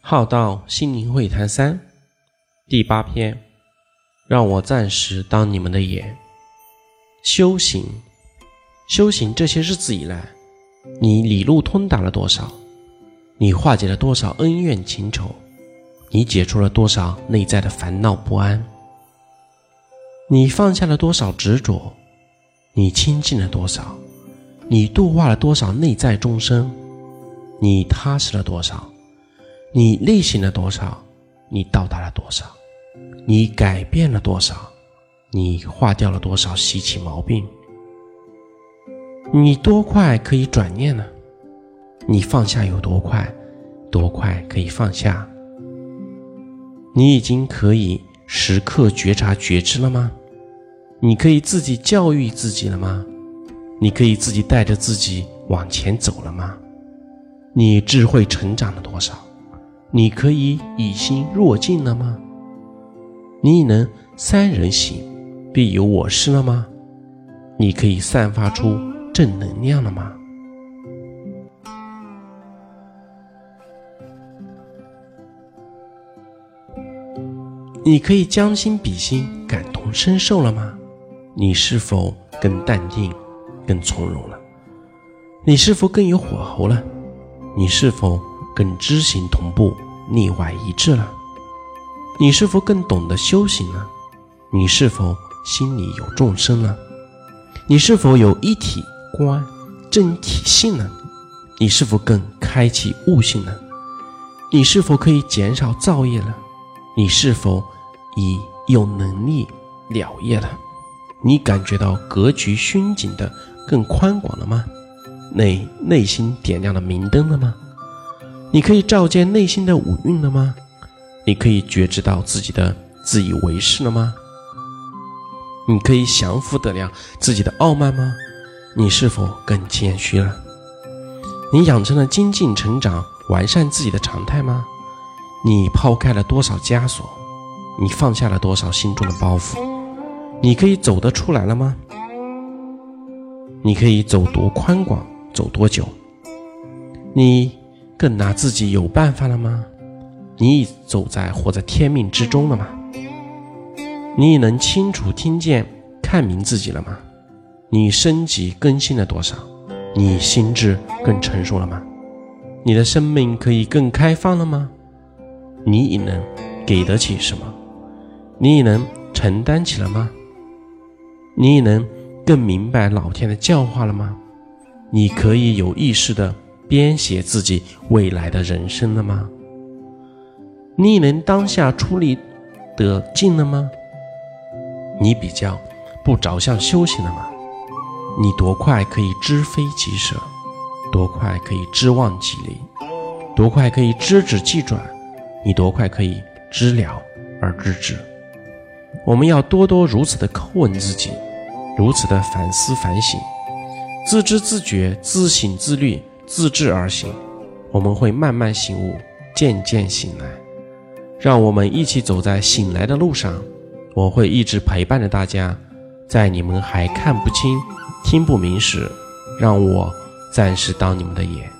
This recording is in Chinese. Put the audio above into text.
浩道心灵会谈三第八篇，让我暂时当你们的眼。修行，修行这些日子以来，你理路通达了多少？你化解了多少恩怨情仇？你解除了多少内在的烦恼不安？你放下了多少执着？你清净了多少？你度化了多少内在众生？你踏实了多少？你内省了多少？你到达了多少？你改变了多少？你化掉了多少习气毛病？你多快可以转念呢？你放下有多快？多快可以放下？你已经可以时刻觉察觉知了吗？你可以自己教育自己了吗？你可以自己带着自己往前走了吗？你智慧成长了多少？你可以以心若镜了吗？你能三人行，必有我师了吗？你可以散发出正能量了吗？你可以将心比心，感同身受了吗？你是否更淡定、更从容了？你是否更有火候了？你是否？更知行同步，内外一致了。你是否更懂得修行呢？你是否心里有众生呢？你是否有一体观、正体性呢？你是否更开启悟性呢？你是否可以减少造业了？你是否已有能力了业了？你感觉到格局熏景的更宽广了吗？内内心点亮了明灯了吗？你可以照见内心的五蕴了吗？你可以觉知到自己的自以为是了吗？你可以降服得了自己的傲慢吗？你是否更谦虚了？你养成了精进成长、完善自己的常态吗？你抛开了多少枷锁？你放下了多少心中的包袱？你可以走得出来了吗？你可以走多宽广，走多久？你？更拿自己有办法了吗？你已走在活在天命之中了吗？你已能清楚听见、看明自己了吗？你升级更新了多少？你心智更成熟了吗？你的生命可以更开放了吗？你已能给得起什么？你已能承担起了吗？你已能更明白老天的教化了吗？你可以有意识的。编写自己未来的人生了吗？你能当下出力得尽了吗？你比较不着相修行了吗？你多快可以知非即舍？多快可以知忘即离？多快可以知止即转？你多快可以知了而知止？我们要多多如此的叩问自己，如此的反思反省，自知自觉，自省自律。自知而行，我们会慢慢醒悟，渐渐醒来。让我们一起走在醒来的路上。我会一直陪伴着大家，在你们还看不清、听不明时，让我暂时当你们的眼。